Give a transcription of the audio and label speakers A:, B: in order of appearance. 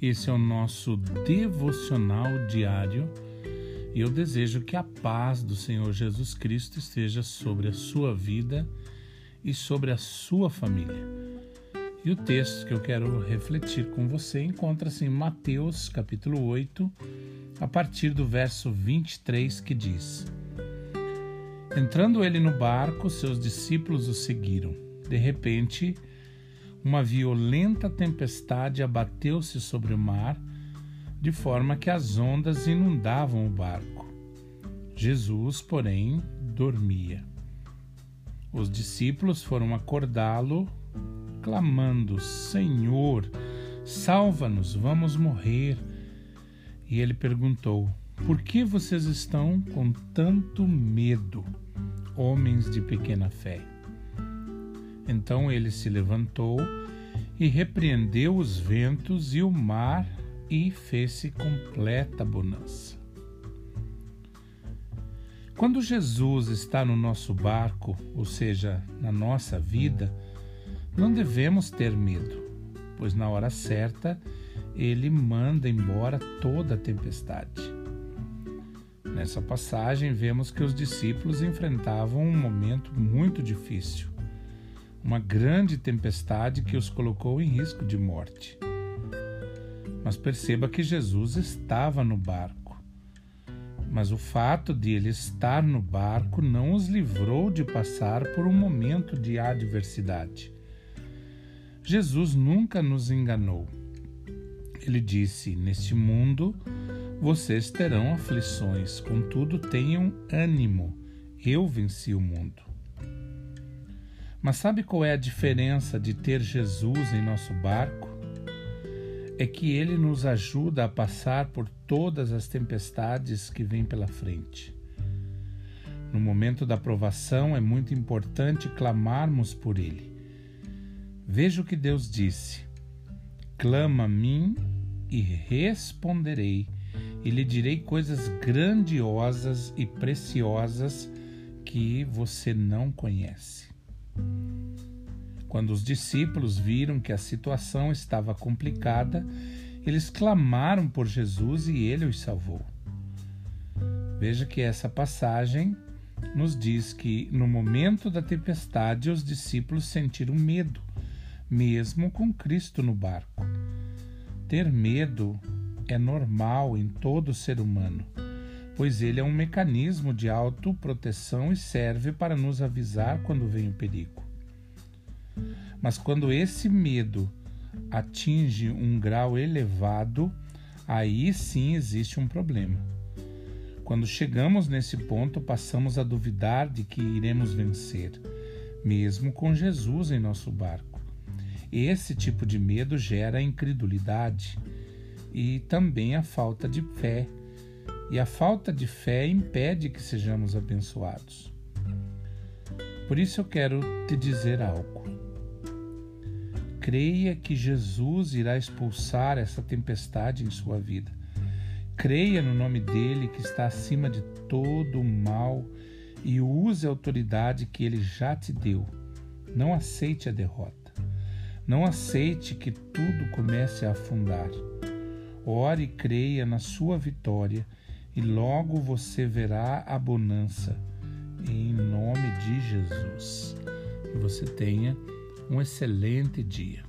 A: Esse é o nosso devocional diário e eu desejo que a paz do Senhor Jesus Cristo esteja sobre a sua vida e sobre a sua família. E o texto que eu quero refletir com você encontra-se em Mateus, capítulo 8, a partir do verso 23, que diz: Entrando ele no barco, seus discípulos o seguiram. De repente, uma violenta tempestade abateu-se sobre o mar, de forma que as ondas inundavam o barco. Jesus, porém, dormia. Os discípulos foram acordá-lo, clamando: Senhor, salva-nos, vamos morrer. E ele perguntou: Por que vocês estão com tanto medo, homens de pequena fé? Então ele se levantou e repreendeu os ventos e o mar e fez-se completa bonança. Quando Jesus está no nosso barco, ou seja, na nossa vida, não devemos ter medo, pois na hora certa ele manda embora toda a tempestade. Nessa passagem, vemos que os discípulos enfrentavam um momento muito difícil uma grande tempestade que os colocou em risco de morte. Mas perceba que Jesus estava no barco. Mas o fato de ele estar no barco não os livrou de passar por um momento de adversidade. Jesus nunca nos enganou. Ele disse: Neste mundo vocês terão aflições, contudo tenham ânimo, eu venci o mundo. Mas sabe qual é a diferença de ter Jesus em nosso barco? É que ele nos ajuda a passar por todas as tempestades que vêm pela frente. No momento da provação é muito importante clamarmos por ele. Veja o que Deus disse: Clama a mim e responderei, e lhe direi coisas grandiosas e preciosas que você não conhece. Quando os discípulos viram que a situação estava complicada, eles clamaram por Jesus e ele os salvou. Veja que essa passagem nos diz que no momento da tempestade os discípulos sentiram medo, mesmo com Cristo no barco. Ter medo é normal em todo ser humano, pois ele é um mecanismo de autoproteção e serve para nos avisar quando vem o perigo. Mas quando esse medo atinge um grau elevado, aí sim existe um problema. Quando chegamos nesse ponto, passamos a duvidar de que iremos vencer, mesmo com Jesus em nosso barco. Esse tipo de medo gera incredulidade e também a falta de fé. E a falta de fé impede que sejamos abençoados. Por isso eu quero te dizer algo. Creia que Jesus irá expulsar essa tempestade em sua vida. Creia no nome dele que está acima de todo o mal e use a autoridade que ele já te deu. Não aceite a derrota. Não aceite que tudo comece a afundar. Ore e creia na sua vitória e logo você verá a bonança. Em nome de Jesus. Que você tenha um excelente dia.